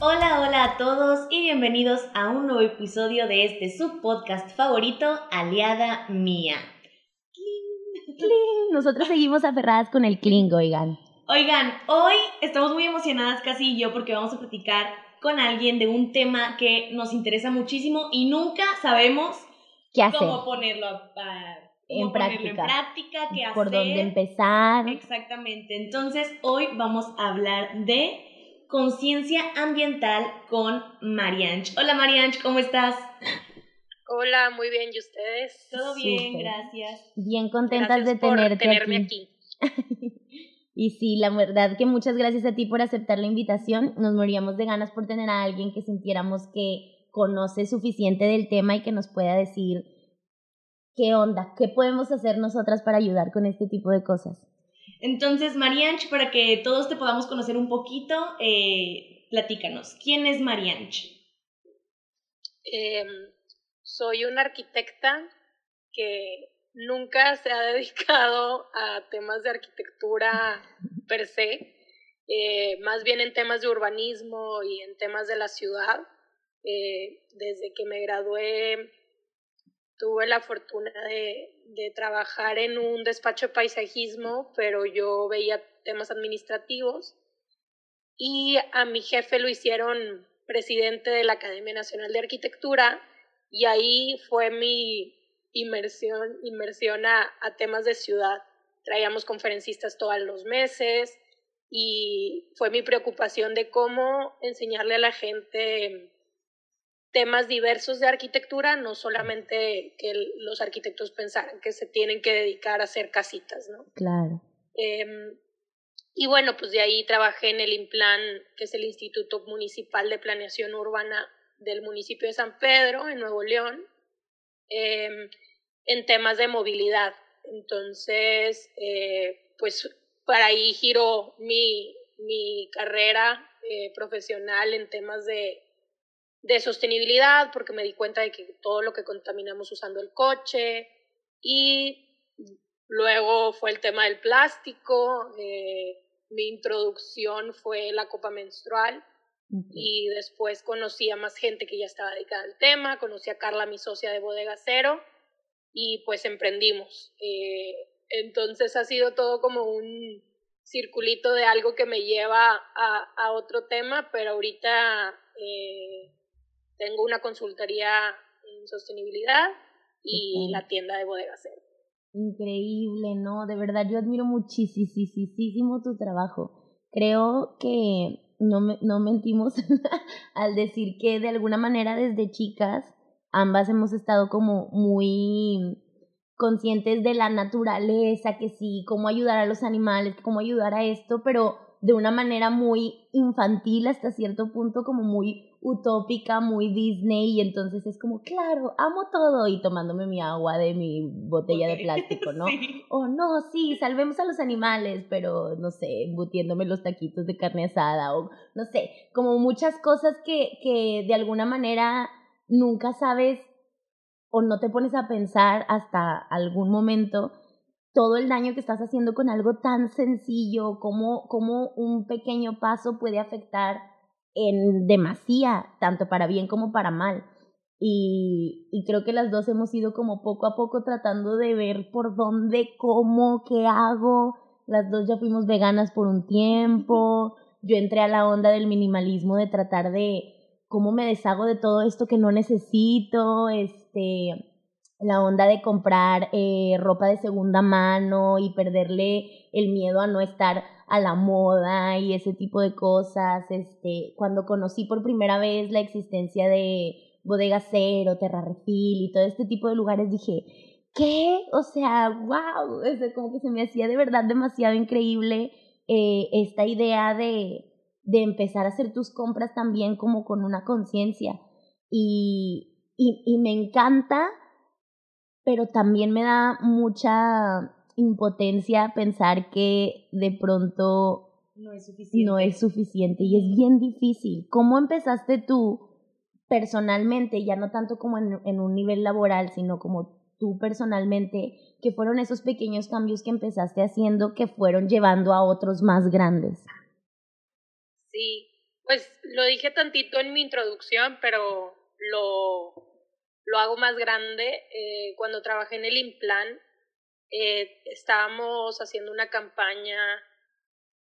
Hola, hola a todos y bienvenidos a un nuevo episodio de este subpodcast favorito, Aliada Mía. Cling. Nosotros seguimos aferradas con el cling, oigan. Oigan, hoy estamos muy emocionadas, casi yo, porque vamos a platicar con alguien de un tema que nos interesa muchísimo y nunca sabemos ¿Qué hacer? cómo ponerlo a- En práctica. en práctica, qué hacer. ¿Por dónde empezar? Exactamente. Entonces, hoy vamos a hablar de conciencia ambiental con Marianch. Hola Marianch, ¿cómo estás? Hola, muy bien, ¿y ustedes? Todo bien, gracias. Bien contentas Gracias de por tenerte tenerme aquí. aquí. Y sí, la verdad que muchas gracias a ti por aceptar la invitación. Nos moríamos de ganas por tener a alguien que sintiéramos que conoce suficiente del tema y que nos pueda decir qué onda, qué podemos hacer nosotras para ayudar con este tipo de cosas. Entonces, Marianch, para que todos te podamos conocer un poquito, eh, platícanos. ¿Quién es Marianch? Em, soy una arquitecta que nunca se ha dedicado a temas de arquitectura per se, eh, más bien en temas de urbanismo y en temas de la ciudad. Eh, desde que me gradué tuve la fortuna de, trabajar en un despacho de paisajismo, pero yo veía temas administrativos y a mi jefe lo hicieron presidente de la Academia Nacional de Arquitectura y ahí fue mi inmersión, a temas de ciudad. Traíamos conferencistas todos los meses y fue mi preocupación de cómo enseñarle a la gente temas diversos de arquitectura, no solamente que los arquitectos pensaran que se tienen que dedicar a hacer casitas, ¿no? Claro. Em, y bueno, pues de ahí trabajé en el INPLAN, que es el Instituto Municipal de Planeación Urbana del municipio de San Pedro, en Nuevo León, em, en temas de movilidad. Entonces, eh, pues para ahí giró mi, mi carrera eh, profesional en temas de, de sostenibilidad, porque me di cuenta de que todo lo que contaminamos usando el coche y Luego fue el tema del plástico, eh, mi introducción fue la copa menstrual y después conocí a más gente que ya estaba dedicada al tema, conocí a Carla, mi socia de Bodega Cero, y pues emprendimos. Eh, entonces ha sido todo como un circulito de algo que me lleva a, a otro tema, pero ahorita eh, tengo una consultoría en sostenibilidad y la tienda de Bodega Cero. Increíble, ¿no? De verdad, yo admiro muchísimo tu trabajo. Creo que no, me- no mentimos al decir que de alguna manera desde chicas ambas hemos estado como muy conscientes de la naturaleza, que sí, cómo ayudar a los animales, cómo ayudar a esto, pero de una manera muy infantil hasta cierto punto, como muy utópica, muy Disney, y entonces es como, claro, amo todo, y tomándome mi agua de mi botella de plástico, ¿no? Sí. Oh, no, sí, salvemos a los animales, pero no sé, embutiéndome los taquitos de carne asada, o no sé, como muchas cosas que, que de alguna manera nunca sabes o no te pones a pensar hasta algún momento todo el daño que estás haciendo con algo tan sencillo, como, como un pequeño paso puede afectar en demasía, tanto para bien como para mal. Y, y creo que las dos hemos ido como poco a poco tratando de ver por dónde, cómo, qué hago. Las dos ya fuimos veganas por un tiempo. Yo entré a la onda del minimalismo, de tratar de cómo me deshago de todo esto que no necesito, este, la onda de comprar eh, ropa de segunda mano y perderle el miedo a no estar a la moda y ese tipo de cosas. Este, cuando conocí por primera vez la existencia de Bodega Cero, Terra Refil y todo este tipo de lugares, dije, ¿qué? O sea, wow, o sea, como que se me hacía de verdad demasiado increíble eh, esta idea de, de empezar a hacer tus compras también como con una conciencia. Y, y, y me encanta, pero también me da mucha impotencia pensar que de pronto No es suficiente. no es suficiente y es bien difícil. ¿Cómo empezaste tú personalmente, ya no tanto como en, en un nivel laboral, sino como tú personalmente, que fueron esos pequeños cambios que empezaste haciendo que fueron llevando a otros más grandes? Sí, Pues lo dije tantito en mi introducción, pero lo, lo hago más grande. Eh, cuando trabajé en el Implan, eh, estábamos haciendo una campaña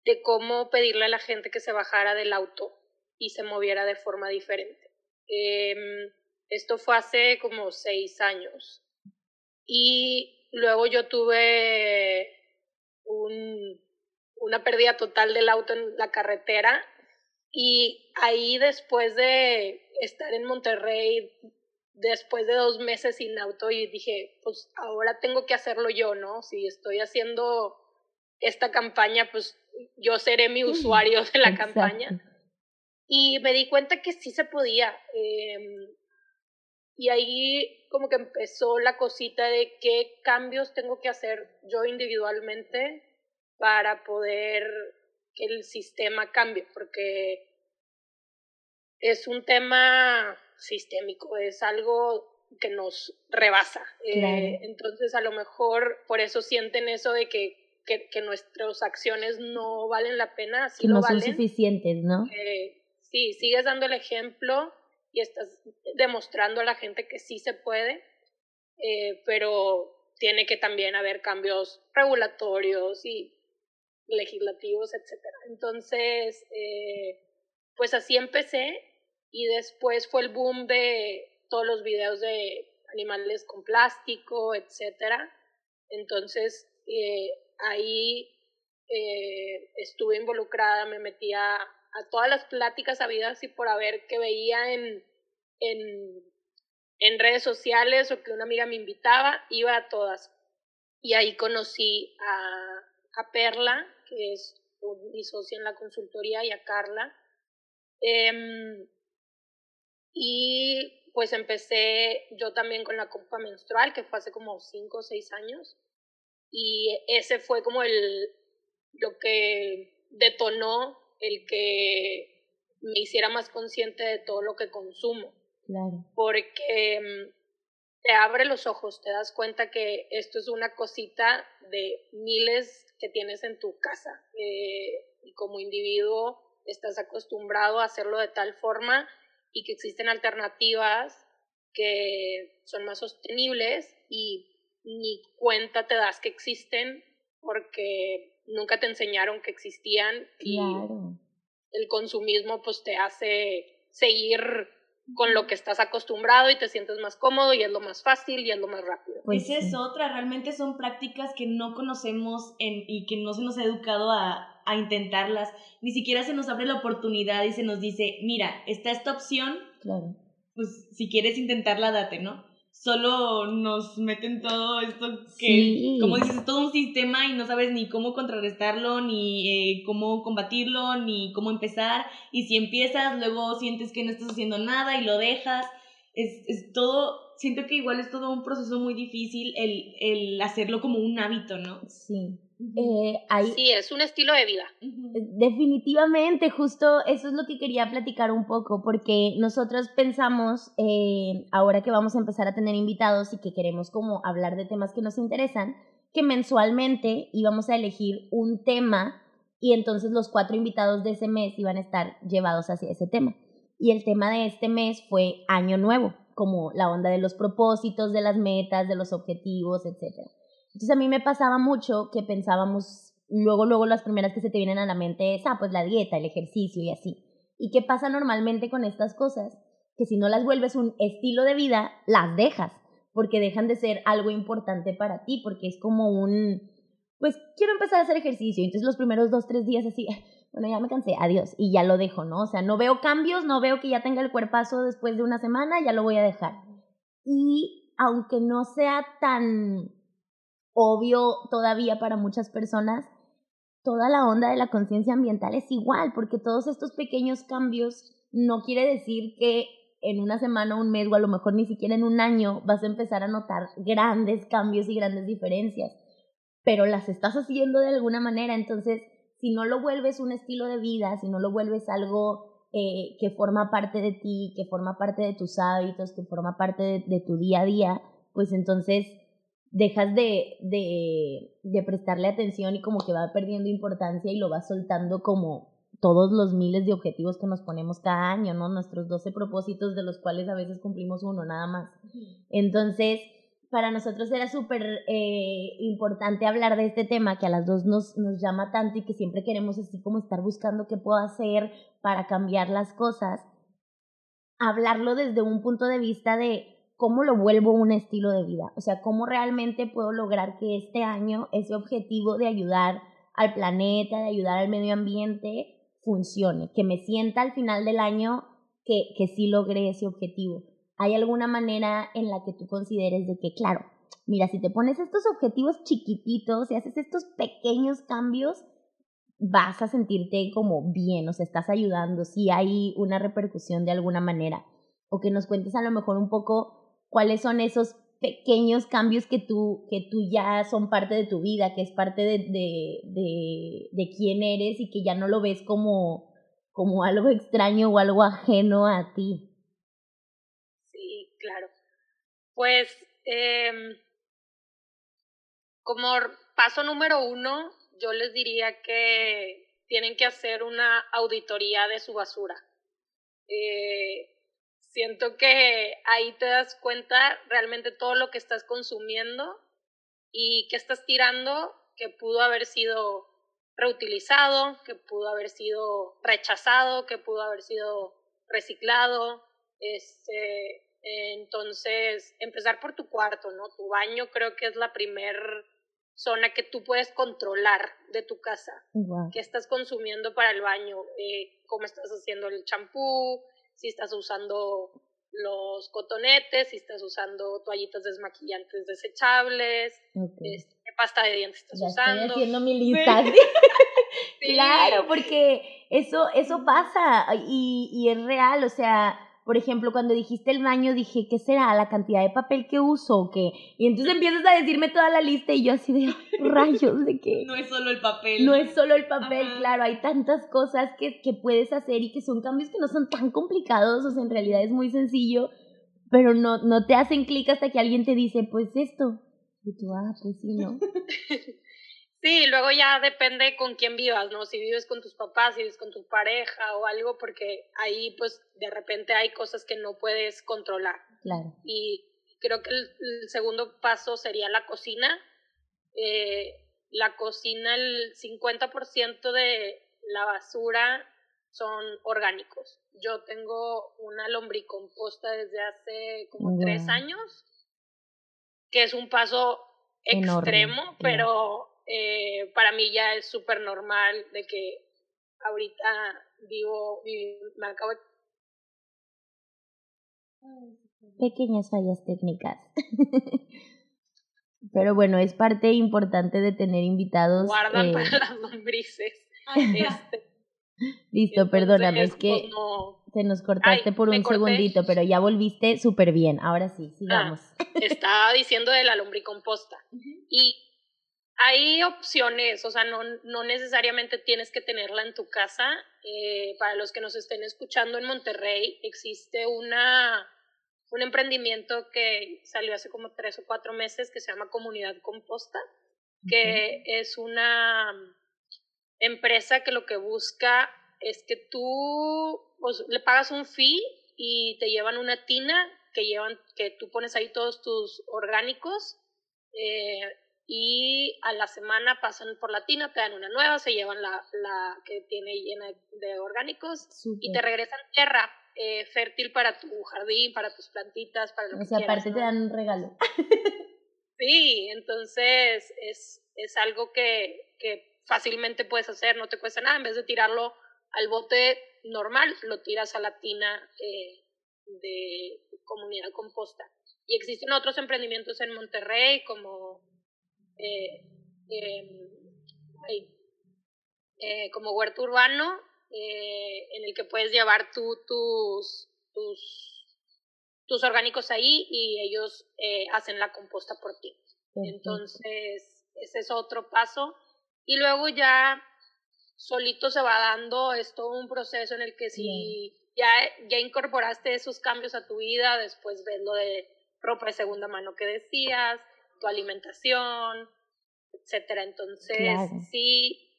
de cómo pedirle a la gente que se bajara del auto y se moviera de forma diferente. Em, esto fue hace como seis años. Y luego yo tuve un, una pérdida total del auto en la carretera y ahí después de estar en Monterrey, después de dos meses sin auto, y dije, pues ahora tengo que hacerlo yo, ¿no? Si estoy haciendo esta campaña, pues yo seré mi usuario de la campaña. Y me di cuenta que sí se podía. Em, y ahí como que empezó la cosita de qué cambios tengo que hacer yo individualmente para poder que el sistema cambie, porque es un tema sistémico, es algo que nos rebasa. Eh, entonces, a lo mejor por eso sienten eso de que, que, que nuestras acciones no valen la pena. que no son suficientes, ¿no? sí, sigues dando el ejemplo y estás demostrando a la gente que sí se puede, eh, pero tiene que también haber cambios regulatorios y legislativos, etcétera. Entonces, eh, pues así empecé y después fue el boom de todos los videos de animales con plástico, etcétera. Entonces, eh, ahí eh, estuve involucrada, me metía a todas las pláticas habidas y por haber que veía en, en, en redes sociales o que una amiga me invitaba, iba a todas. Y ahí conocí a, a Perla, que es mi socia en la consultoría, y a Carla. Eh, y pues empecé yo también con la copa menstrual, que fue hace como cinco o seis años. Y ese fue como el, lo que detonó el que me hiciera más consciente de todo lo que consumo. Claro. Porque mm, te abre los ojos, te das cuenta que esto es una cosita de miles que tienes en tu casa. Eh, y como individuo estás acostumbrado a hacerlo de tal forma y que existen alternativas que son más sostenibles y ni cuenta te das que existen porque nunca te enseñaron que existían y el consumismo pues te hace seguir con lo que estás acostumbrado y te sientes más cómodo y es lo más fácil y es lo más rápido. Pues Esa es otra, realmente son prácticas que no conocemos en, y que no se nos ha educado a, a intentarlas, ni siquiera se nos abre la oportunidad y se nos dice, mira, está esta opción, claro. pues si quieres intentarla, date, ¿no? Solo nos meten todo esto que, como dices, es todo un sistema y no sabes ni cómo contrarrestarlo, ni eh, cómo combatirlo, ni cómo empezar. Y si empiezas, luego sientes que no estás haciendo nada y lo dejas. Es, es todo, siento que igual es todo un proceso muy difícil el, el hacerlo como un hábito, ¿no? Sí. Eh, sí, es un estilo de vida. Definitivamente, justo eso es lo que quería platicar un poco, porque nosotros pensamos, eh, ahora que vamos a empezar a tener invitados y que queremos como hablar de temas que nos interesan, que mensualmente íbamos a elegir un tema y entonces los cuatro invitados de ese mes iban a estar llevados hacia ese tema. Y el tema de este mes fue Año Nuevo, como la onda de los propósitos, de las metas, de los objetivos, etcétera. Entonces a mí me pasaba mucho que pensábamos, luego, luego las primeras que se te vienen a la mente es, ah, pues la dieta, el ejercicio y así. ¿Y qué pasa normalmente con estas cosas? Que si no las vuelves un estilo de vida, las dejas, porque dejan de ser algo importante para ti, porque es como un, pues quiero empezar a hacer ejercicio, entonces los primeros dos, tres días así, bueno, ya me cansé, adiós, y ya lo dejo, ¿no? O sea, no veo cambios, no veo que ya tenga el cuerpazo después de una semana, ya lo voy a dejar. Y aunque no sea tan obvio todavía para muchas personas, toda la onda de la conciencia ambiental es igual, porque todos estos pequeños cambios no quiere decir que en una semana, un mes o a lo mejor ni siquiera en un año vas a empezar a notar grandes cambios y grandes diferencias, pero las estás haciendo de alguna manera, entonces si no lo vuelves un estilo de vida, si no lo vuelves algo eh, que forma parte de ti, que forma parte de tus hábitos, que forma parte de tu día a día, pues entonces dejas de, de, de, prestarle atención y como que va perdiendo importancia y lo vas soltando como todos los miles de objetivos que nos ponemos cada año, ¿no? Nuestros 12 propósitos de los cuales a veces cumplimos uno nada más. Entonces, para nosotros era súper eh, importante hablar de este tema que a las dos nos, nos llama tanto y que siempre queremos así como estar buscando qué puedo hacer para cambiar las cosas. Hablarlo desde un punto de vista de cómo lo vuelvo un estilo de vida, o sea, cómo realmente puedo lograr que este año ese objetivo de ayudar al planeta, de ayudar al medio ambiente, funcione, que me sienta al final del año que, que sí logré ese objetivo. ¿Hay alguna manera en la que tú consideres de que, claro, mira, si te pones estos objetivos chiquititos y haces estos pequeños cambios, vas a sentirte como bien, o sea, estás ayudando, si hay una repercusión de alguna manera? O que nos cuentes a lo mejor un poco cuáles son esos pequeños cambios que tú, que tú ya son parte de tu vida, que es parte de, de, de, de quién eres y que ya no lo ves como, como algo extraño o algo ajeno a ti. Sí, claro. Pues eh, como paso número uno, yo les diría que tienen que hacer una auditoría de su basura. Eh, Siento que ahí te das cuenta realmente todo lo que estás consumiendo y que estás tirando que pudo haber sido reutilizado, que pudo haber sido rechazado, que pudo haber sido reciclado. Este, entonces, empezar por tu cuarto, ¿no? Tu baño creo que es la primer zona que tú puedes controlar de tu casa. ¿Qué estás consumiendo para el baño? Eh, ¿Cómo estás haciendo el champú? Si estás usando los cotonetes, si estás usando toallitas desmaquillantes desechables, este, qué pasta de dientes estás usando. Estoy haciendo mi lista. Claro, porque eso, eso pasa y, y es real, o sea, por ejemplo, cuando dijiste el baño, dije, ¿qué será? ¿La cantidad de papel que uso o qué? Y entonces empiezas a decirme toda la lista y yo así de rayos de qué. No es solo el papel. No es solo el papel, claro, hay tantas cosas que, que puedes hacer y que son cambios que no son tan complicados, o sea, en realidad es muy sencillo, pero no, no te hacen clic hasta que alguien te dice, pues esto. Y tú, ah, pues sí, ¿no? Sí, luego ya depende con quién vivas, ¿no? Si vives con tus papás, si vives con tu pareja o algo, porque ahí pues de repente hay cosas que no puedes controlar. Claro. Y creo que el, segundo paso sería la cocina. Eh, la cocina, el 50% de la basura son orgánicos. Yo tengo una lombricomposta desde hace como tres años, que es un paso extremo, pero eh, para mí ya es súper normal de que ahorita vivo, me acabo de... Pequeñas fallas técnicas. Pero bueno, es parte importante de tener invitados. Guarda para eh, las lombrices. Este, Listo, perdóname, es que pues te nos cortaste por un segundito, pero ya volviste súper bien. Ahora sí, ah, sigamos. estaba diciendo de la lombricomposta. Y hay opciones, o sea, no, no necesariamente tienes que tenerla en tu casa. Eh, para los que nos estén escuchando en Monterrey, existe una, un emprendimiento que salió hace como tres o cuatro meses que se llama Comunidad Composta, que es una empresa que lo que busca es que tú pues, le pagas un fee y te llevan una tina que llevan que tú pones ahí todos tus orgánicos eh, y a la semana pasan por la tina, te dan una nueva, se llevan la, la que tiene llena de orgánicos y te regresan tierra eh, fértil para tu jardín, para tus plantitas, para lo o sea, aparte te dan un regalo. sí, entonces es, es algo que, que fácilmente puedes hacer, no te cuesta nada, en vez de tirarlo al bote normal, lo tiras a la tina eh, de comunidad composta. Y existen otros emprendimientos en Monterrey como eh, em, eh, como huerto urbano eh, en el que puedes llevar tú tus, tus, tus orgánicos ahí y ellos hacen la composta por ti. Entonces, ese es otro paso. Y luego ya solito se va dando, es todo un proceso en el que si ya, ya incorporaste esos cambios a tu vida, después ves lo de ropa de segunda mano que decías, alimentación, etcétera. Entonces, sí,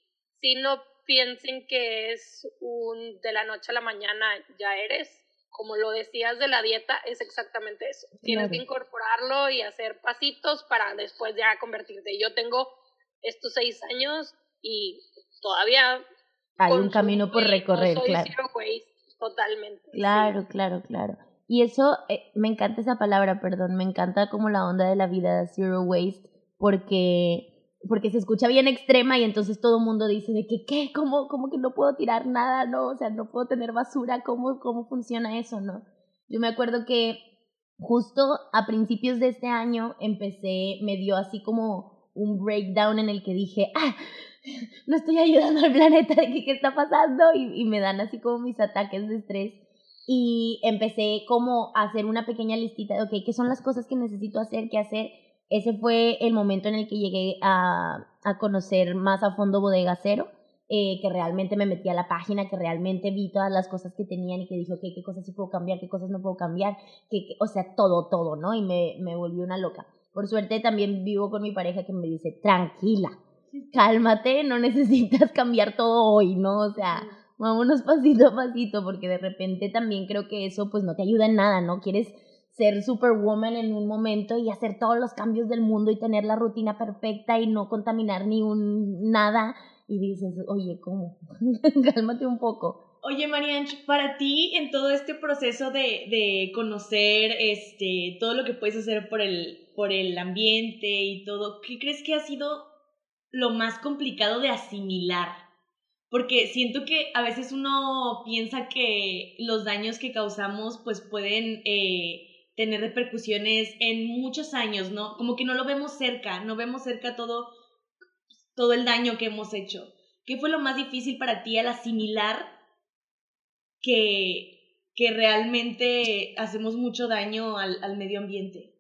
sí no piensen que es un de la noche a la mañana ya eres. Como lo decías de la dieta, es exactamente eso. Tienes que incorporarlo y hacer pasitos para después ya convertirte. Yo tengo estos seis años y todavía hay un camino por recorrer, claro. totalmente. Claro, claro, claro. Y eso, eh, me encanta esa palabra, perdón, me encanta como la onda de la vida zero waste, porque porque se escucha bien extrema y entonces todo el mundo dice de que, ¿qué? ¿Cómo, ¿Cómo que no puedo tirar nada? No, o sea, no puedo tener basura, ¿cómo, cómo funciona eso? No. Yo me acuerdo que justo a principios de este año empecé, me dio así como un breakdown en el que dije, ah, no estoy ayudando al planeta, que qué está pasando? Y, y me dan así como mis ataques de estrés. Y empecé como a hacer una pequeña listita de, ok, ¿qué son las cosas que necesito hacer, qué hacer? ese fue el momento en el que llegué a, a conocer más a fondo Bodega Cero, eh, que realmente me metí a la página, que realmente vi todas las cosas que tenían y que dije, ok, qué cosas sí puedo cambiar, qué cosas no puedo cambiar, que, o sea, todo, todo, ¿no? Y me, me volví una loca. Por suerte también vivo con mi pareja que me dice, tranquila, cálmate, no necesitas cambiar todo hoy, ¿no? O sea, vámonos pasito a pasito, porque de repente también creo que eso pues no te ayuda en nada, ¿no? Quieres ser superwoman en un momento y hacer todos los cambios del mundo y tener la rutina perfecta y no contaminar ni un nada y dices, oye, ¿cómo? Cálmate un poco. Oye, Marianch, para ti en todo este proceso de, de conocer este, todo lo que puedes hacer por el, por el ambiente y todo, ¿qué crees que ha sido lo más complicado de asimilar? Porque siento que a veces uno piensa que los daños que causamos pues pueden... Eh, tener repercusiones en muchos años, ¿no? Como que no lo vemos cerca, no vemos cerca todo, todo el daño que hemos hecho. ¿Qué fue lo más difícil para ti al asimilar que, que realmente hacemos mucho daño al, al medio ambiente?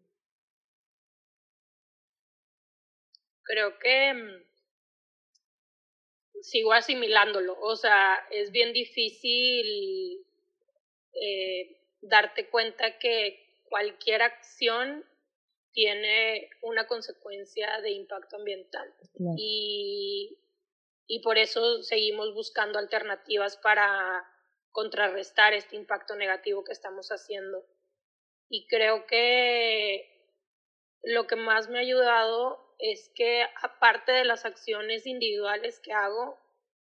Creo que mm, sigo asimilándolo, o sea, es bien difícil eh, darte cuenta que cualquier acción tiene una consecuencia de impacto ambiental. Y, y por eso seguimos buscando alternativas para contrarrestar este impacto negativo que estamos haciendo. Y creo que lo que más me ha ayudado es que aparte de las acciones individuales que hago,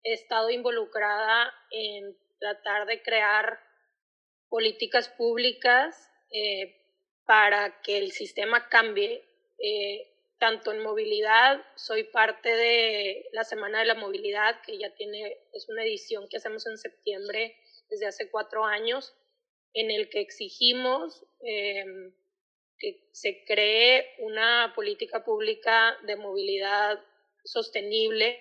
he estado involucrada en tratar de crear políticas públicas eh, para que el sistema cambie. Eh, tanto en movilidad, soy parte de la Semana de la Movilidad, que ya tiene, es una edición que hacemos en septiembre desde hace cuatro años, en el que exigimos eh, que se cree una política pública de movilidad sostenible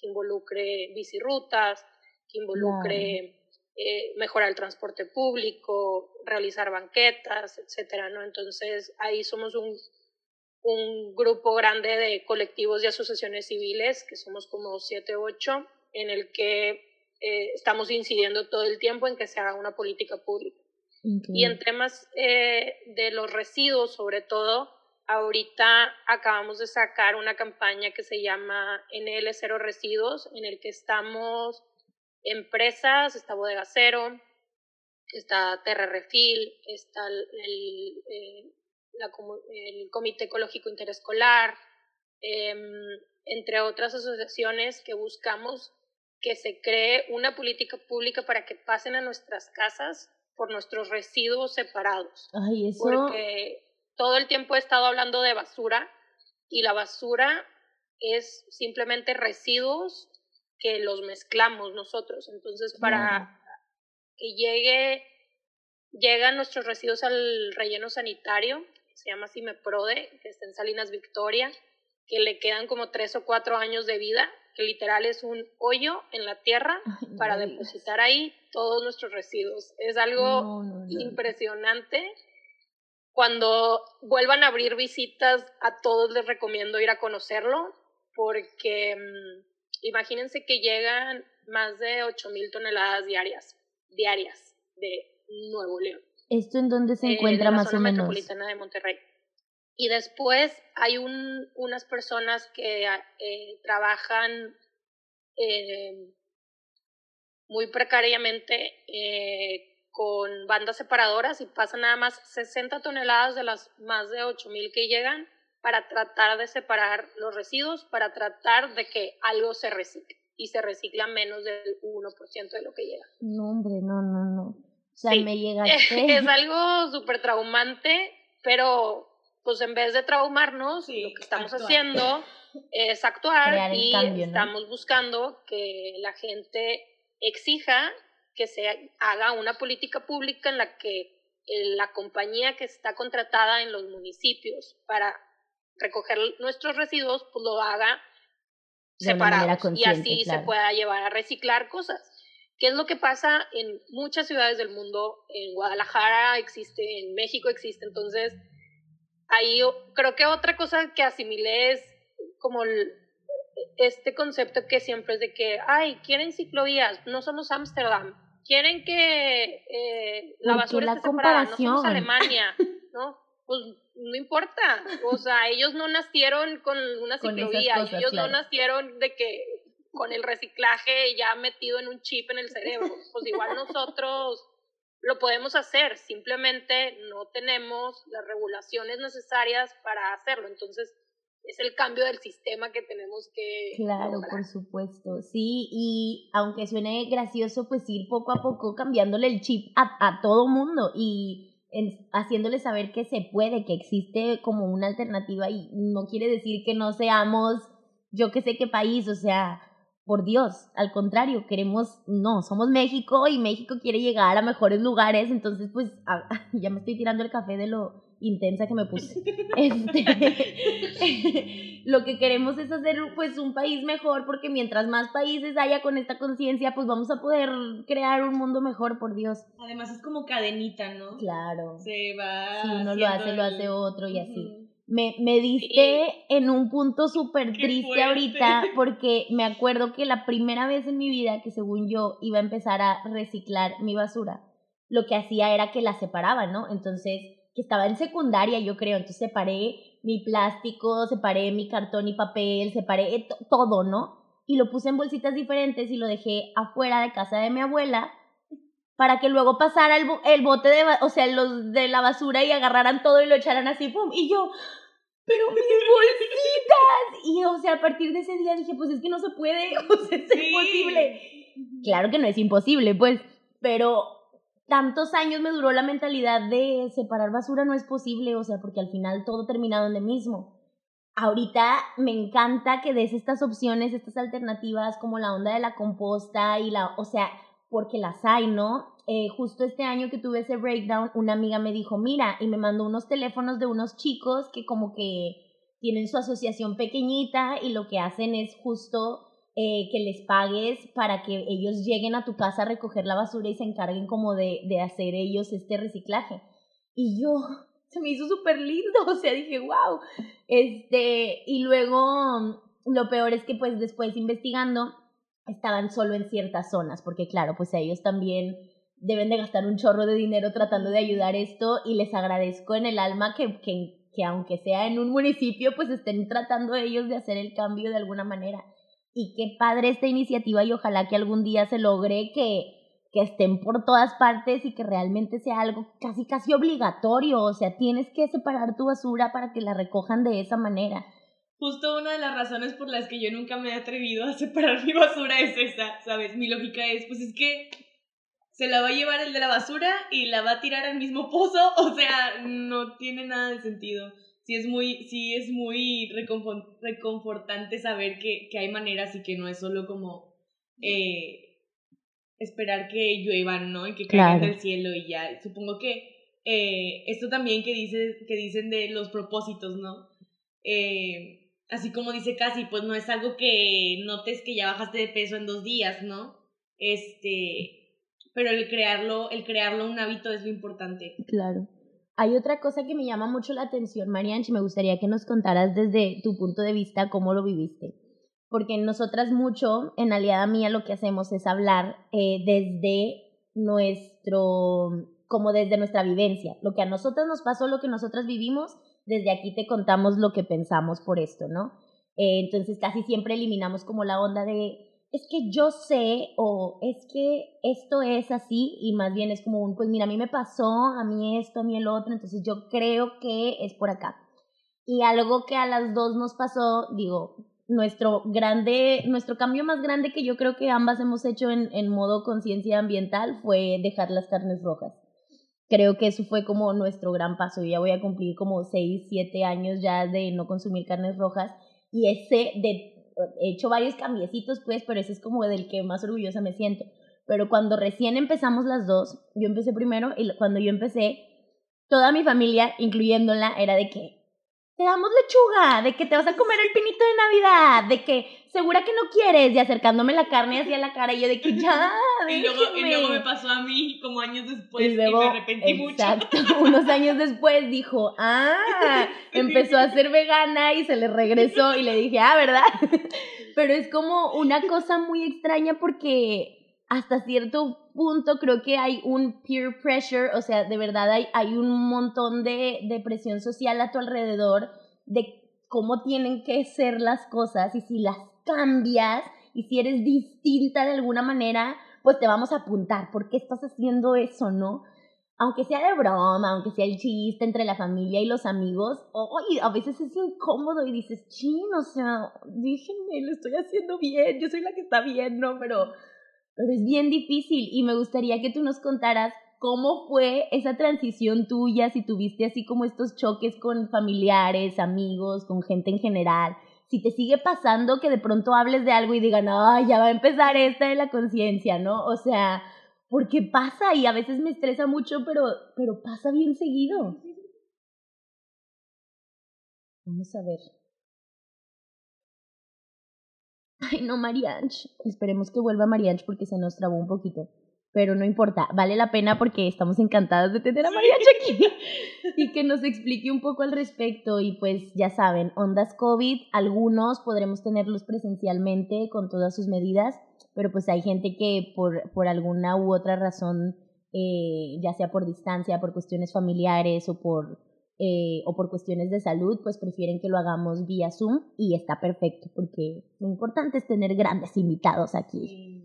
que involucre bicirutas, que involucre eh, mejorar el transporte público, realizar banquetas, etcétera, ¿no? Entonces, ahí somos un, un grupo grande de colectivos y asociaciones civiles, que somos como siete, ocho, en el que eh, estamos incidiendo todo el tiempo en que se haga una política pública. Y en temas eh, de los residuos, sobre todo, ahorita acabamos de sacar una campaña que se llama NL Cero Residuos, en el que estamos empresas, está Bodega Cero, está Terra Refil, está el, eh, el Comité Ecológico Interescolar, em, entre otras asociaciones que buscamos que se cree una política pública para que pasen a nuestras casas por nuestros residuos separados. Ay, eso... Porque todo el tiempo he estado hablando de basura y la basura es simplemente residuos que los mezclamos nosotros. Entonces, para que llegue, llegan nuestros residuos al relleno sanitario, se llama Cimeprode, que está en Salinas Victoria, que le quedan como tres o cuatro años de vida, que literal es un hoyo en la tierra para depositar ahí todos nuestros residuos. Es algo impresionante. Cuando vuelvan a abrir visitas, a todos les recomiendo ir a conocerlo, porque mm, imagínense que llegan más de 8 mil toneladas diarias, diarias de Nuevo León. ¿Esto en dónde se encuentra más zona o menos? metropolitana de Monterrey. Y después hay un, unas personas que eh, trabajan muy precariamente eh, con bandas separadoras y pasan nada más 60 toneladas de las más de 8.000 que llegan para tratar de separar los residuos, para tratar de que algo se recicle y se recicla menos del 1% de lo que llega. No, hombre, no, no, no. O sea, me llegaste. Es algo súper traumante, pero pues en vez de traumarnos, lo que estamos haciendo es actuar y estamos buscando que la gente exija que se haga una política pública en la que la compañía que está contratada en los municipios para recoger nuestros residuos, pues lo haga separados y así se pueda llevar a reciclar cosas. ¿Qué es lo que pasa en muchas ciudades del mundo? En Guadalajara existe, en México existe, entonces ahí creo que otra cosa que asimilé es como este concepto que siempre es de que, ay, quieren ciclovías, no somos Ámsterdam, quieren que eh, la basura esté separada, no somos Alemania, ¿no? Pues no importa, o sea, ellos no nacieron con una ciclovía, ellos no nacieron de que con el reciclaje ya metido en un chip en el cerebro, pues igual nosotros lo podemos hacer, simplemente no tenemos las regulaciones necesarias para hacerlo, entonces es el cambio del sistema que tenemos que... Claro, por supuesto, sí, y aunque suene gracioso, pues ir poco a poco cambiándole el chip a, a todo mundo y haciéndole saber que se puede, que existe como una alternativa y no quiere decir que no seamos yo que sé qué país, o sea, por Dios, al contrario, queremos, no, somos México y México quiere llegar a mejores lugares, entonces pues ya me estoy tirando el café de lo intensa que me puse. Este, lo que queremos es hacer pues un país mejor porque mientras más países haya con esta conciencia, pues vamos a poder crear un mundo mejor, por Dios. Además es como cadenita, ¿no? Claro. Se va. Si uno lo hace, lo hace otro y así. Me, me diste en un punto súper triste ahorita porque me acuerdo que la primera vez en mi vida que según yo iba a empezar a reciclar mi basura, lo que hacía era que la separaba, ¿no? Entonces, que estaba en secundaria yo creo, entonces separé mi plástico, separé mi cartón y papel, separé todo, ¿no? Y lo puse en bolsitas diferentes y lo dejé afuera de casa de mi abuela para que luego pasara el, el bote de, o sea, los de la basura y agarraran todo y lo echaran así, ¡pum! Y yo, pero mis bolsitas. Y o sea, a partir de ese día dije, pues es que no se puede, o sea, es imposible. Claro que no es imposible, pues, pero tantos años me duró la mentalidad de separar basura no es posible, o sea, porque al final todo termina donde mismo. Ahorita me encanta que des estas opciones, estas alternativas como la onda de la composta y la, o sea, porque las hay, ¿no? Eh, justo este año que tuve ese breakdown, una amiga me dijo, mira, y me mandó unos teléfonos de unos chicos que como que tienen su asociación pequeñita y lo que hacen es justo eh, que les pagues para que ellos lleguen a tu casa a recoger la basura y se encarguen como de, de hacer ellos este reciclaje. Y yo, se me hizo súper lindo, o sea, dije, wow. Este, y luego, lo peor es que pues después investigando, estaban solo en ciertas zonas, porque claro, pues ellos también deben de gastar un chorro de dinero tratando de ayudar esto y les agradezco en el alma que, que, que aunque sea en un municipio, pues estén tratando ellos de hacer el cambio de alguna manera. Y qué padre esta iniciativa y ojalá que algún día se logre que, que estén por todas partes y que realmente sea algo casi casi obligatorio, o sea, tienes que separar tu basura para que la recojan de esa manera. Justo una de las razones por las que yo nunca me he atrevido a separar mi basura es esa, ¿sabes? Mi lógica es, pues es que se la va a llevar el de la basura y la va a tirar al mismo pozo, o sea, no tiene nada de sentido. Sí es muy, sí es muy reconfortante saber que, que hay maneras y que no es solo como eh, esperar que lluevan, ¿no? Y que caigan del cielo y ya. Supongo que eh, esto también que, dice, que dicen de los propósitos, ¿no? Eh, así como dice Casi, pues no es algo que notes que ya bajaste de peso en dos días, ¿no? Este, pero el crearlo, el crearlo un hábito es lo importante. Claro. Hay otra cosa que me llama mucho la atención, Marianchi, me gustaría que nos contaras desde tu punto de vista cómo lo viviste. Porque nosotras mucho, en Aliada Mía, lo que hacemos es hablar eh, desde nuestro, como desde nuestra vivencia. Lo que a nosotras nos pasó, lo que nosotras vivimos, desde aquí te contamos lo que pensamos por esto, ¿no? Eh, entonces casi siempre eliminamos como la onda de es que yo sé o es que esto es así y más bien es como un, pues mira, a mí me pasó, a mí esto, a mí el otro, entonces yo creo que es por acá. Y algo que a las dos nos pasó, digo, nuestro grande, nuestro cambio más grande que yo creo que ambas hemos hecho en, en modo conciencia ambiental fue dejar las carnes rojas. Creo que eso fue como nuestro gran paso. Yo ya voy a cumplir como 6, 7 años ya de no consumir carnes rojas y ese de he hecho varios cambiecitos, pues, pero ese es como del que más orgullosa me siento. Pero cuando recién empezamos las dos, yo empecé primero y cuando yo empecé, toda mi familia, incluyéndola, era de que te damos lechuga, de que te vas a comer el pinito de Navidad, de que segura que no quieres, y acercándome la carne hacia la cara, y yo de que ya, y luego, y luego me pasó a mí como años después y, me arrepentí exacto, unos años después dijo, ah, empezó a ser vegana y se le regresó y le dije, ah, ¿verdad? Pero es como una cosa muy extraña porque hasta cierto punto creo que hay un peer pressure, o sea, de verdad hay, hay un montón de, de presión social a tu alrededor de cómo tienen que ser las cosas y si las cambias y si eres distinta de alguna manera, pues te vamos a apuntar, ¿por qué estás haciendo eso, no? Aunque sea de broma, aunque sea el chiste entre la familia y los amigos, oye, a veces es incómodo y dices, chin, o sea, déjenme, lo estoy haciendo bien, yo soy la que está bien, ¿no? Pero pero es bien difícil y me gustaría que tú nos contaras cómo fue esa transición tuya, si tuviste así como estos choques con familiares, amigos, con gente en general, si te sigue pasando que de pronto hables de algo y digan, ay, ya va a empezar esta de la conciencia, ¿no? O sea, porque pasa y a veces me estresa mucho, pero, pero pasa bien seguido. Vamos a ver. Ay, no, Marianch. Esperemos que vuelva Marianch porque se nos trabó un poquito. Pero no importa, vale la pena porque estamos encantadas de tener a Marianch aquí y que nos explique un poco al respecto. Y pues ya saben, ondas COVID, algunos podremos tenerlos presencialmente con todas sus medidas, pero pues hay gente que por, por alguna u otra razón, eh, ya sea por distancia, por cuestiones familiares o por eh, o por cuestiones de salud, pues prefieren que lo hagamos vía Zoom y está perfecto porque lo importante es tener grandes invitados aquí.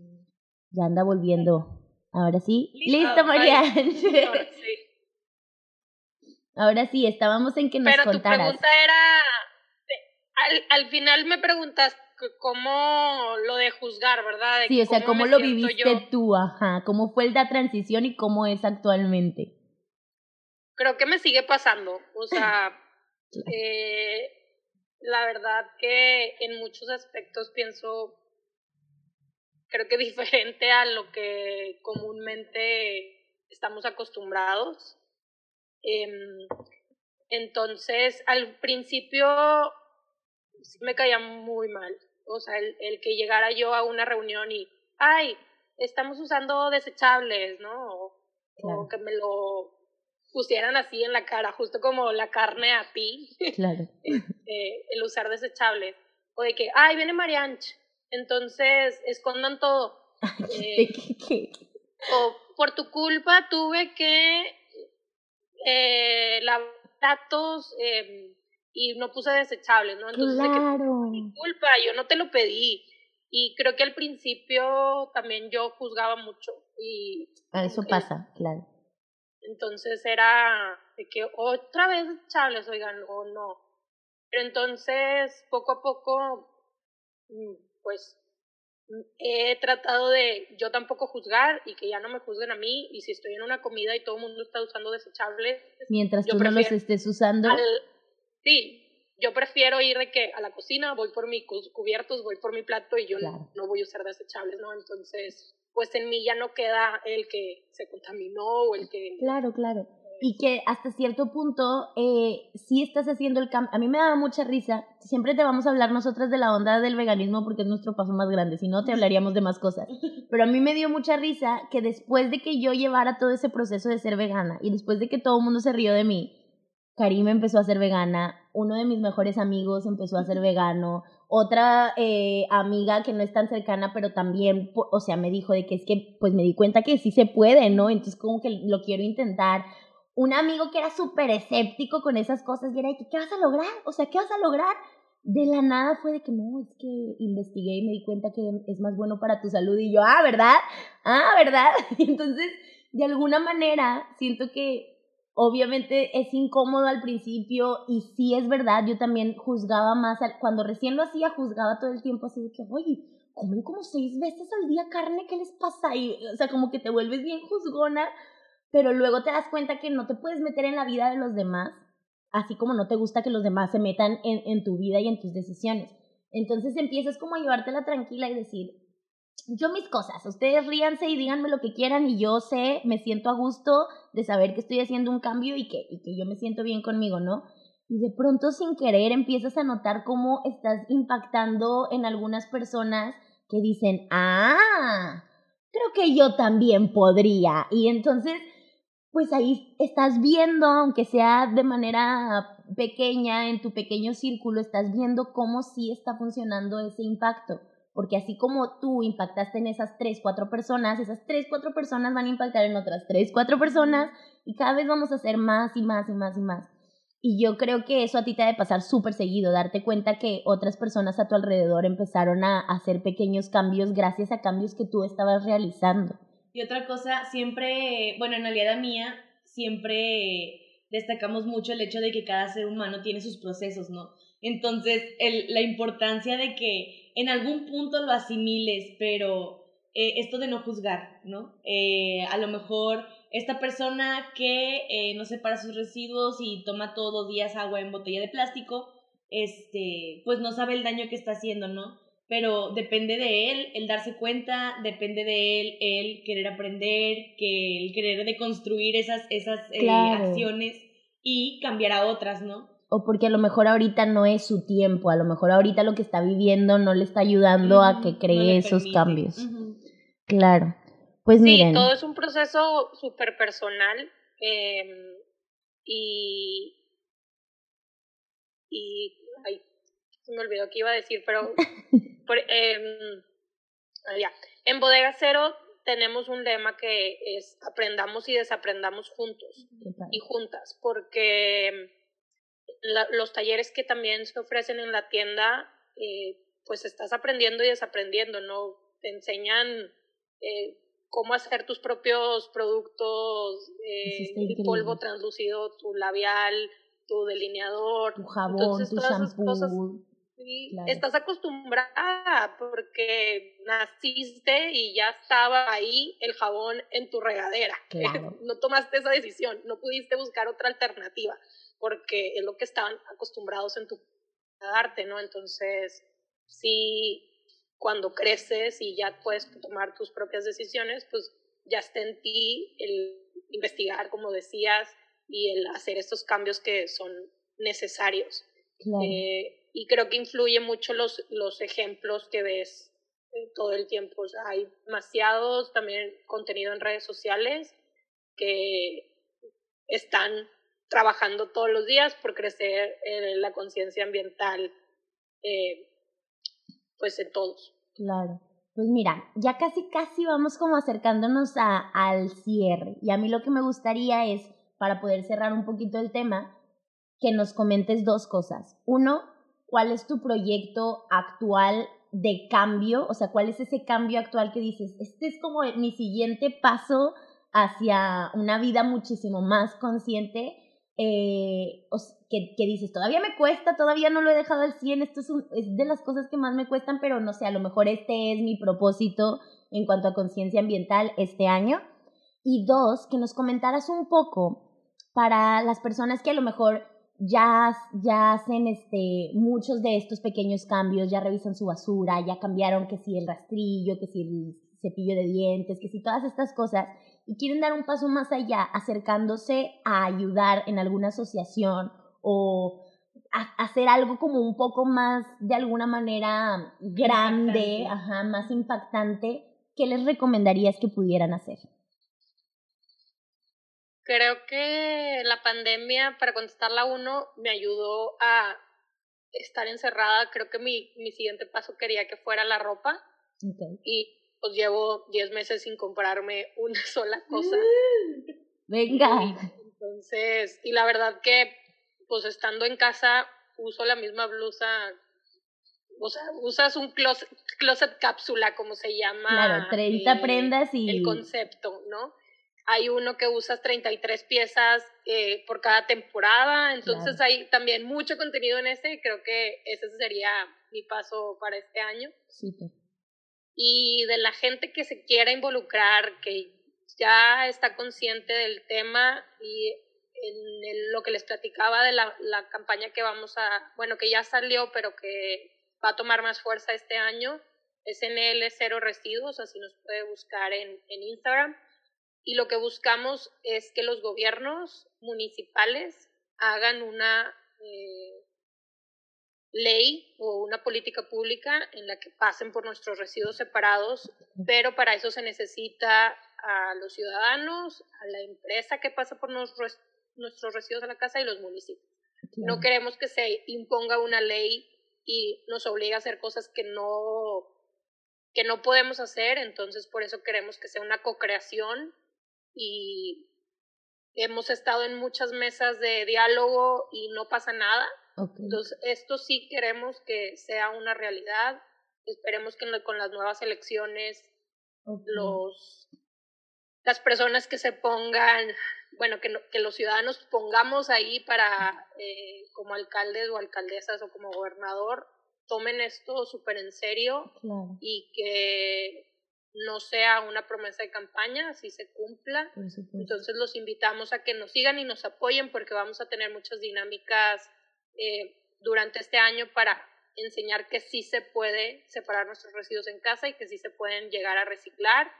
Ya anda volviendo. Ahora sí. Listo, María. Ahora sí, estábamos en que nos Pero tu pregunta era, al, al final me preguntas cómo lo de juzgar, ¿verdad? sí, o sea, cómo, lo viviste tú, ajá, cómo fue la transición y cómo es actualmente creo que me sigue pasando. O sea, eh, la verdad que en muchos aspectos pienso, creo que diferente a lo que comúnmente estamos acostumbrados. Em, entonces, al principio me caía muy mal. O sea, el, el, que llegara yo a una reunión y, ay, estamos usando desechables, ¿no? o que me lo pusieran así en la cara, justo como la carne a pi, claro. Este, el usar desechable. O de que, ay, viene Marianch, entonces escondan todo. Eh, o por tu culpa tuve que eh, lavar platos eh, y no puse desechables, ¿no? Entonces, claro. por mi culpa, yo no te lo pedí. Y creo que al principio también yo juzgaba mucho. Y ah, eso pasa, claro entonces era de que otra vez chables, oigan, o no. Pero entonces, poco a poco, mm, pues mm, he tratado de yo tampoco juzgar y que ya no me juzguen a mí. Y si estoy en una comida y todo el mundo está usando desechables. Mientras tú no los estés usando. sí, yo prefiero ir de que a la cocina, voy por mis cubiertos, voy por mi plato y yo no voy a usar desechables, ¿no? Entonces, pues en mí ya no queda el que se contaminó o el que... Claro, claro. Y que hasta cierto punto eh, sí estás haciendo el cambio. A mí me daba mucha risa. Siempre te vamos a hablar nosotras de la onda del veganismo porque es nuestro paso más grande. Si no, te hablaríamos de más cosas. Pero a mí me dio mucha risa que después de que yo llevara todo ese proceso de ser vegana y después de que todo el mundo se rió de mí, Karim empezó a ser vegana, uno de mis mejores amigos empezó a ser vegano, otra eh, amiga que no es tan cercana, pero también, o sea, me dijo de que es que, pues me di cuenta que sí se puede, ¿no? Entonces como que lo quiero intentar. Un amigo que era súper escéptico con esas cosas y era de que, ¿qué vas a lograr? O sea, ¿qué vas a lograr? de la nada fue de que no, es que investigué y me di cuenta que es más bueno para tu salud y yo, ah, ¿verdad? Ah, ¿verdad? Entonces, de alguna manera, siento que obviamente es incómodo al principio y sí es verdad, yo también juzgaba más, cuando recién lo hacía, juzgaba todo el tiempo así de que, oye, comen como seis veces al día carne, ¿qué les pasa? Y, o sea, como que te vuelves bien juzgona, pero luego te das cuenta que no te puedes meter en la vida de los demás así como no te gusta que los demás se metan en, en tu vida y en tus decisiones. Entonces empiezas como a llevártela tranquila y decir, yo mis cosas, ustedes ríanse y díganme lo que quieran y yo sé, me siento a gusto de saber que estoy haciendo un cambio y que, y que yo me siento bien conmigo, ¿no? Y de pronto sin querer empiezas a notar cómo estás impactando en algunas personas que dicen, ah, creo que yo también podría. Y entonces pues ahí estás viendo, aunque sea de manera pequeña, en tu pequeño círculo, estás viendo cómo sí está funcionando ese impacto. Porque así como tú impactaste en esas tres, cuatro personas, esas tres, cuatro personas van a impactar en otras tres, cuatro personas y cada vez vamos a hacer más y más y más y más. Y yo creo que eso a ti te ha de pasar súper seguido, darte cuenta que otras personas a tu alrededor empezaron a hacer pequeños cambios gracias a cambios que tú estabas realizando. Y otra cosa, siempre, bueno, en aliada mía, siempre destacamos mucho el hecho de que cada ser humano tiene sus procesos, ¿no? Entonces, el, la importancia de que en algún punto lo asimiles, pero eh, esto de no juzgar, ¿no? Eh, a lo mejor esta persona que eh, no separa sus residuos y toma todos los días agua en botella de plástico, este, pues no sabe el daño que está haciendo, ¿no? pero depende de él el darse cuenta, depende de él el querer aprender, que el querer deconstruir esas, esas eh, acciones y cambiar a otras, ¿no? O porque a lo mejor ahorita no es su tiempo, a lo mejor ahorita lo que está viviendo no le está ayudando a que cree esos cambios. Claro. Pues miren. Sí, todo es un proceso súper personal em, y, y ay, se me olvidó qué iba a decir, pero Em, ah, en Bodega Cero tenemos un lema que es aprendamos y desaprendamos juntos y juntas, porque los talleres que también se ofrecen en la tienda, eh, pues estás aprendiendo y desaprendiendo, ¿no? Te enseñan eh, cómo hacer tus propios productos, eh, el polvo translúcido, tu labial, tu delineador, tu jabón, tu shampoo. Sí, estás acostumbrada porque naciste y ya estaba ahí el jabón en tu regadera. no tomaste esa decisión, no pudiste buscar otra alternativa porque es lo que estaban acostumbrados en tu arte, ¿no? Entonces, sí, cuando creces y ya puedes tomar tus propias decisiones, pues ya está en ti el investigar, como decías, y el hacer estos cambios que son necesarios. Eh, y creo que influye mucho los, los ejemplos que ves eh, todo el tiempo. O sea, hay demasiados también contenido en redes sociales que están trabajando todos los días por crecer en la conciencia ambiental, eh, pues en todos. Claro. Pues mira, ya casi casi vamos como acercándonos a, al cierre. Y a mí lo que me gustaría es, para poder cerrar un poquito el tema, que nos comentes dos cosas. Uno, cuál es tu proyecto actual de cambio, o sea, cuál es ese cambio actual que dices, este es como mi siguiente paso hacia una vida muchísimo más consciente, eh, que, que, dices, todavía me cuesta, todavía no lo he dejado al 100, esto es, es de las cosas que más me cuestan, pero no sé, a lo mejor este es mi propósito en cuanto a conciencia ambiental este año. Y dos, que nos comentaras un poco para las personas que a lo mejor ya, ya hacen este, muchos de estos pequeños cambios, ya revisan su basura, ya cambiaron que si el rastrillo, que si el cepillo de dientes, que si todas estas cosas, y quieren dar un paso más allá, acercándose a ayudar en alguna asociación o a hacer algo como un poco más, de alguna manera, grande, ajá, más impactante, ¿qué les recomendarías que pudieran hacer? Creo que la pandemia, para contestarla uno, me ayudó a estar encerrada. Creo que mi, mi siguiente paso quería que fuera la ropa. Y pues llevo 10 meses sin comprarme una sola cosa. Venga. entonces, y la verdad que pues estando en casa uso la misma blusa o sea, usas un closet, closet cápsula, como se llama. Claro, 30 eh, prendas y... El concepto, ¿no? Hay uno que usas 33 piezas eh, por cada temporada, entonces hay también mucho contenido en ese y creo que ese sería mi paso para este año. Y de la gente que se quiera involucrar, que ya está consciente del tema y en lo que les platicaba de la, la, campaña que vamos a, bueno, que ya salió, pero que va a tomar más fuerza este año, es NL Cero Residuos, así nos puede buscar en, en Instagram. Y lo que buscamos es que los gobiernos municipales hagan una eh, ley o una política pública en la que pasen por nuestros residuos separados, pero para eso se necesita a los ciudadanos, a la empresa que pasa por nuestros, nuestros residuos a la casa y los municipios. No queremos que se imponga una ley y nos obligue a hacer cosas que no que no podemos hacer, entonces por eso queremos que sea una co-creación y hemos estado en muchas mesas de diálogo y no pasa nada. Entonces, esto sí queremos que sea una realidad. Esperemos que con las nuevas elecciones los las personas que se pongan, bueno, que, que los ciudadanos pongamos ahí para, eh, como alcaldes o alcaldesas o como gobernador, tomen esto súper en serio y que no sea una promesa de campaña, si se cumpla. Entonces los invitamos a que nos sigan y nos apoyen porque vamos a tener muchas dinámicas eh, durante este año para enseñar que sí se puede separar nuestros residuos en casa y que sí se pueden llegar a reciclar.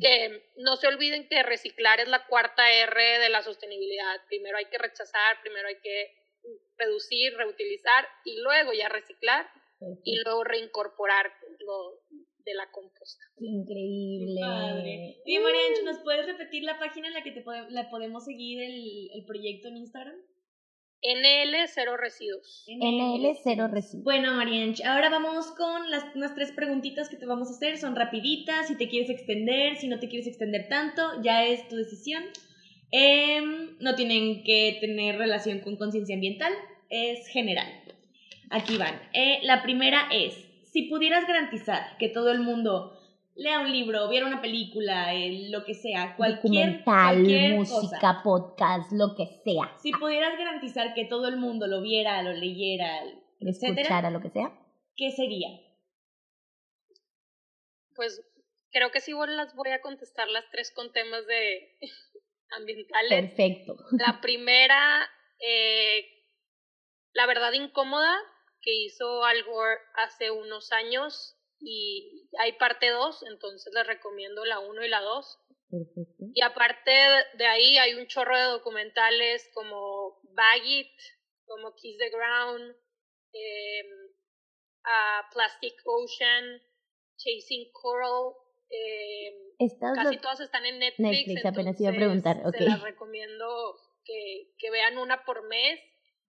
Que no se olviden que reciclar es la cuarta R de la sostenibilidad. Primero hay que rechazar, primero hay que reducir, reutilizar y luego ya reciclar y luego reincorporar lo, de la composta. increíble. Qué Bien, Mariancho, ¿nos puedes repetir la página en la que te la podemos seguir el, el proyecto en Instagram? NL Cero Residuos. NL Cero Residuos. Bueno, Marianch, ahora vamos con las unas tres preguntitas que te vamos a hacer. Son rapiditas, si te quieres extender, si no te quieres extender tanto, ya es tu decisión. Em, no tienen que tener relación con conciencia ambiental, es general. Aquí van. Eh, la primera es, si pudieras garantizar que todo el mundo lea un libro, viera una película, lo que sea, cualquier documental, música, podcast, lo que sea. Si pudieras garantizar que todo el mundo lo viera, lo leyera, escuchara, lo que sea, ¿qué sería? Pues creo que sí las voy a contestar las tres con temas de ambientales. Perfecto. La primera, eh, la verdad incómoda, que hizo Al Gore hace unos años y hay parte 2, entonces les recomiendo la 1 y la 2. Y aparte de ahí hay un chorro de documentales como Bag It, como Kiss the Ground, eh, Plastic Ocean, Chasing Coral. Eh, casi todas están en Netflix. Netflix, apenas iba a preguntar. Okay. Se las recomiendo que, que vean una por mes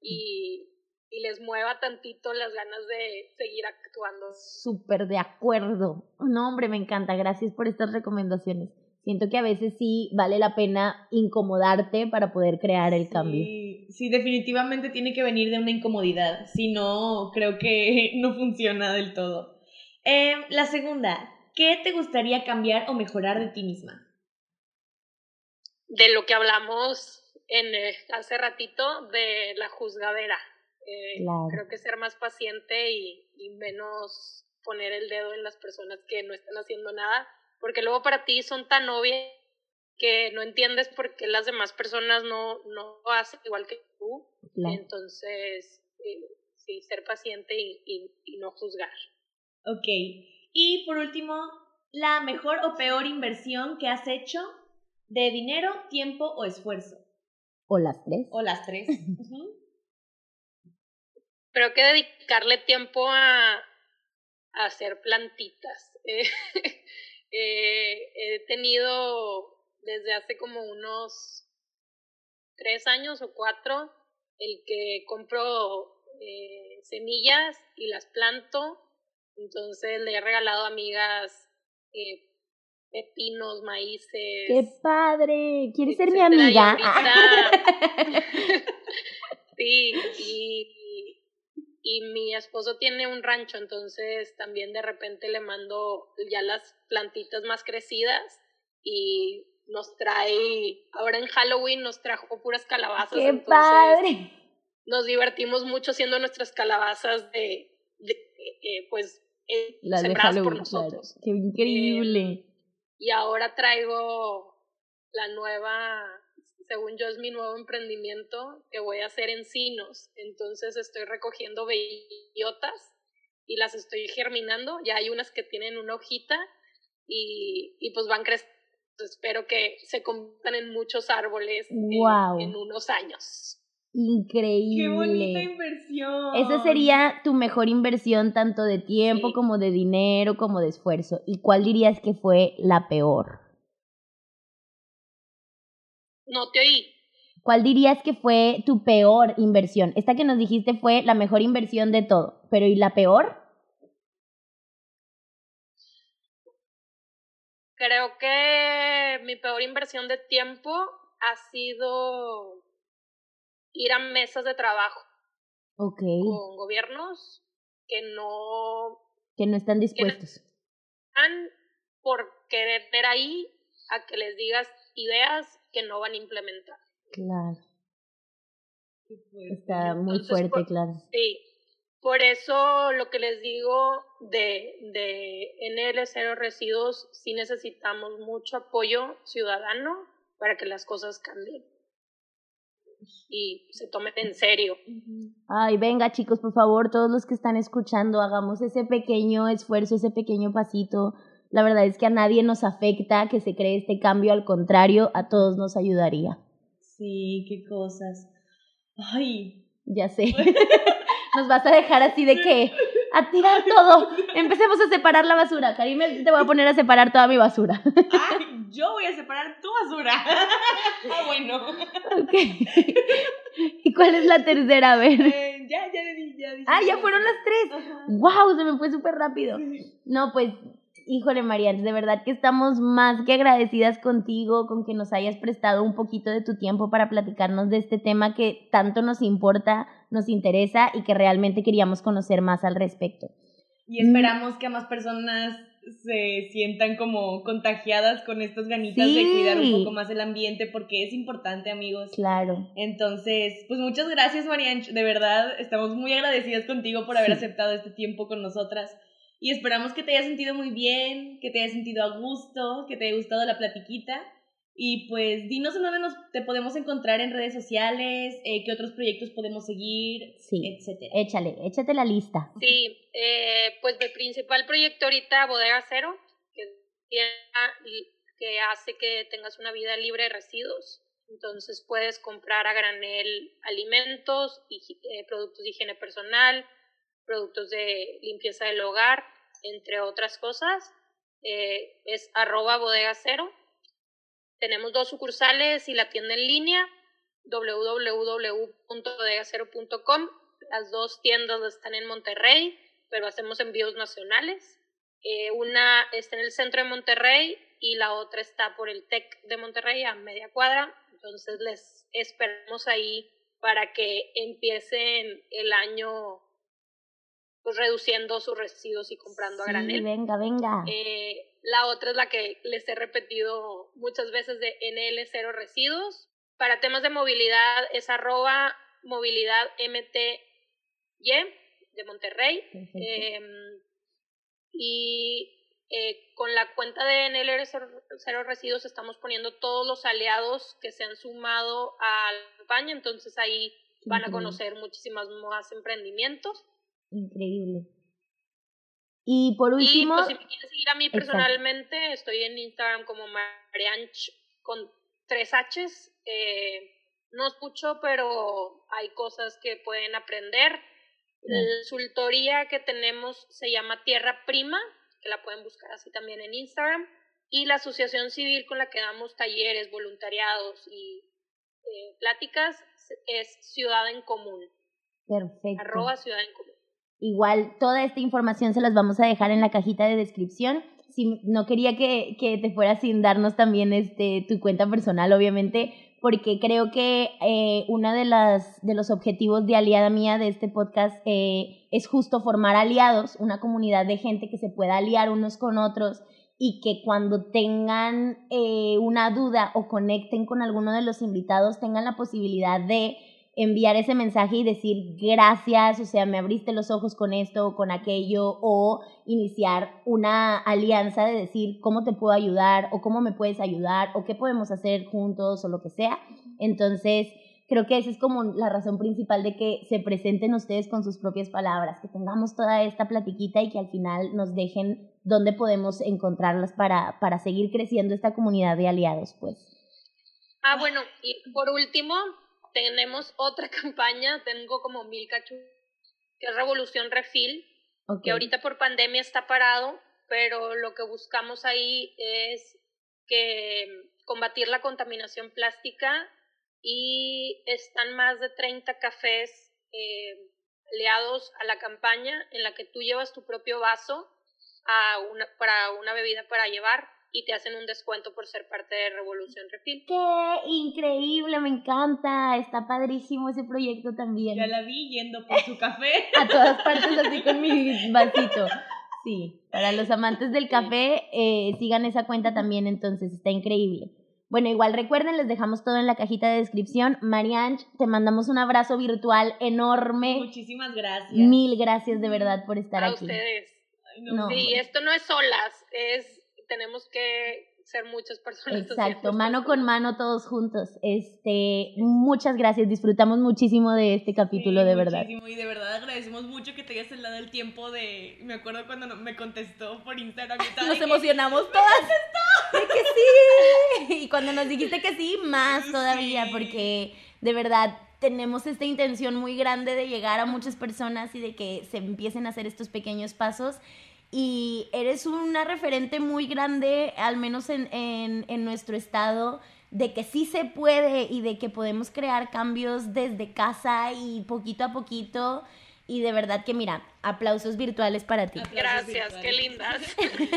y y les mueva tantito las ganas de seguir actuando. Súper de acuerdo. No, hombre, me encanta. Gracias por estas recomendaciones. Siento que a veces sí vale la pena incomodarte para poder crear el cambio. Sí, definitivamente tiene que venir de una incomodidad. Si no, creo que no funciona del todo. Eh, la segunda, ¿qué te gustaría cambiar o mejorar de ti misma? De lo que hablamos en, eh, hace ratito de la juzgadera. Eh, creo que ser más paciente y, y menos poner el dedo en las personas que no están haciendo nada, porque luego para ti son tan obvias que no entiendes por qué las demás personas no, no hacen igual que tú. Entonces, eh, sí, ser paciente y, y, y, no juzgar. Ok. Y por último, la mejor o peor inversión que has hecho de dinero, tiempo o esfuerzo. O las tres. O las tres. creo que dedicarle tiempo a, a hacer plantitas. Eh, he tenido desde hace como unos tres años o cuatro el que compro eh, semillas y las planto. Entonces le he regalado a amigas eh, pepinos, maíces. ¡Qué padre! ¿Quieres ser mi amiga? sí, y y mi esposo tiene un rancho, entonces también de repente le mando ya las plantitas más crecidas y nos trae, ahora en Halloween nos trajo puras calabazas. ¡Qué padre! Nos divertimos mucho haciendo nuestras calabazas de, de eh, pues, eh, sembradas por nosotros. ¡Qué increíble! Eh, y ahora traigo la nueva según yo es mi nuevo emprendimiento que voy a hacer encinos. Entonces estoy recogiendo bellotas y las estoy germinando. Ya hay unas que tienen una hojita y, y pues van creciendo. Espero que se conviertan en muchos árboles en, unos años. Increíble. Qué bonita inversión. Esa sería tu mejor inversión tanto de tiempo como de dinero como de esfuerzo. ¿Y cuál dirías que fue la peor? No te oí. ¿Cuál dirías que fue tu peor inversión? Esta que nos dijiste fue la mejor inversión de todo, pero ¿y la peor? Creo que mi peor inversión de tiempo ha sido ir a mesas de trabajo okay. con gobiernos que no que no están dispuestos. están por querer ver ahí a que les digas ideas que no van a implementar. Claro. Está muy fuerte, claro. Sí. Por eso lo que les digo de, de NL Cero Residuos, sí necesitamos mucho apoyo ciudadano para que las cosas cambien y se tomen en serio. Ay, venga chicos, por favor, todos los que están escuchando, hagamos ese pequeño esfuerzo, ese pequeño pasito la verdad es que a nadie nos afecta que se cree este cambio, al contrario, a todos nos ayudaría. Sí, qué cosas. Ay. Ya sé. nos vas a dejar así de que a tirar todo. Empecemos a separar la basura. Karime, te voy a poner a separar toda mi basura. Ay, yo voy a separar tu basura. ah, bueno. Ok. ¿Y cuál es la tercera? A ver. Eh, ya, ya le di, ya Ah, ya fueron las tres. ¡Wow! Se me fue súper rápido. No, pues híjole Marian, de verdad que estamos más que agradecidas contigo, con que nos hayas prestado un poquito de tu tiempo para platicarnos de este tema que tanto nos importa, nos interesa y que realmente queríamos conocer más al respecto. Y esperamos que más personas se sientan como contagiadas con estas ganitas de cuidar un poco más el ambiente porque es importante, amigos. Claro. Entonces, pues muchas gracias, Marian. De verdad, estamos muy agradecidas contigo por haber aceptado este tiempo con nosotras. Y esperamos que te hayas sentido muy bien, que te hayas sentido a gusto, que te haya gustado la platiquita. Y pues dinos en dónde nos te podemos encontrar en redes sociales, eh, qué otros proyectos podemos seguir, sí. etcétera. Échale, échate la lista. Sí, eh, pues mi principal proyecto ahorita, Bodega Cero, que, que hace que tengas una vida libre de residuos. Entonces puedes comprar a granel alimentos, y, eh, productos de higiene personal, productos de limpieza del hogar, entre otras cosas. Eh, es arroba bodega cero. Tenemos dos sucursales y la tienda en línea www.bodegacero.com. Las dos tiendas están en Monterrey, pero hacemos envíos nacionales. Eh, una está en el centro de Monterrey y la otra está por el TEC de Monterrey a media cuadra. Entonces les esperamos ahí para que empiecen el año pues reduciendo sus residuos y comprando a granel. Venga, venga. Eh, la otra es la que les he repetido muchas veces de NL Cero Residuos. Para temas de movilidad es arroba movilidad MTY de Monterrey. Em, y eh, con la cuenta de NL Cero Residuos estamos poniendo todos los aliados que se han sumado a la campaña, entonces ahí van a conocer muchísimas más emprendimientos. Increíble. Y por último. Y pues, si me quieres seguir a mí personalmente, estoy en Instagram como Marianch con tres H's. Eh, no escucho, pero hay cosas que pueden aprender. La consultoría que tenemos se llama Tierra Prima, que la pueden buscar así también en Instagram. Y la asociación civil con la que damos talleres, voluntariados y eh, pláticas es Ciudad en Común. Perfecto. Arroba Ciudad en Común. Igual toda esta información se las vamos a dejar en la cajita de descripción. Si no quería que, que te fueras sin darnos también este, tu cuenta personal, obviamente, porque creo que eh, uno de, las, de los objetivos de aliada mía de este podcast eh, es justo formar aliados, una comunidad de gente que se pueda aliar unos con otros y que cuando tengan eh, una duda o conecten con alguno de los invitados tengan la posibilidad de enviar ese mensaje y decir gracias, o sea, me abriste los ojos con esto o con aquello, o iniciar una alianza de decir cómo te puedo ayudar o cómo me puedes ayudar o qué podemos hacer juntos o lo que sea. Entonces, creo que esa es como la razón principal de que se presenten ustedes con sus propias palabras, que tengamos toda esta platiquita y que al final nos dejen dónde podemos encontrarlas para, para seguir creciendo esta comunidad de aliados, pues. Ah, bueno, y por último, tenemos otra campaña, tengo como mil cachos, que es Revolución Refil, que ahorita por pandemia está parado, pero lo que buscamos ahí es que combatir la contaminación plástica y están más de 30 cafés eh, aliados a la campaña en la que tú llevas tu propio vaso a una, para una bebida para llevar y te hacen un descuento por ser parte de Revolución Refil. ¡Qué increíble! Me encanta. Está padrísimo ese proyecto también. Ya la vi yendo por su café. A todas partes así con mi vasito. Sí, para los amantes del café, eh, sigan esa cuenta también, entonces está increíble. Bueno, igual recuerden, les dejamos todo en la cajita de descripción. Marianne, te mandamos un abrazo virtual enorme. Muchísimas gracias. Mil gracias de verdad por estar A aquí. ustedes. Sí, esto no es solas, es tenemos que ser muchas personas. Exacto, mano con mano todos juntos. Este, muchas gracias, disfrutamos muchísimo de este capítulo, de verdad. Y de verdad agradecemos mucho que te hayas dado el tiempo de, me acuerdo cuando me contestó por Instagram y tal. Nos emocionamos todas. De que sí. Y cuando nos dijiste que sí, más todavía, porque de verdad tenemos esta intención muy grande de llegar a muchas personas y de que se empiecen a hacer estos pequeños pasos y eres una referente muy grande, al menos en, en, en, nuestro estado, de que sí se puede y de que podemos crear cambios desde casa y poquito a poquito. Y de verdad que mira, aplausos virtuales para ti. gracias, qué lindas.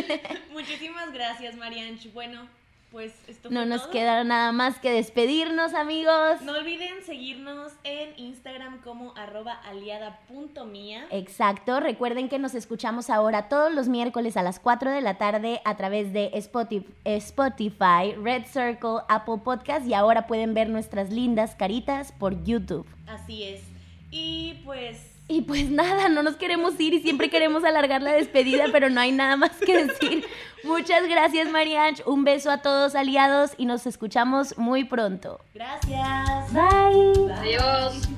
Muchísimas gracias, Marianch. Bueno, pues esto No nos queda nada más que despedirnos, amigos. No olviden seguirnos en Instagram como arroba aliada.mía. Exacto. Recuerden que nos escuchamos ahora todos los miércoles a las 4 de la tarde a través de Spotify, Red Circle, Apple Podcast y ahora pueden ver nuestras lindas caritas por YouTube. Así es. Y pues y pues nada, no nos queremos ir y siempre queremos alargar la despedida, pero no hay nada más que decir. Muchas gracias, Marianch. Un beso a todos aliados y nos escuchamos muy pronto. Gracias. Bye. Adiós.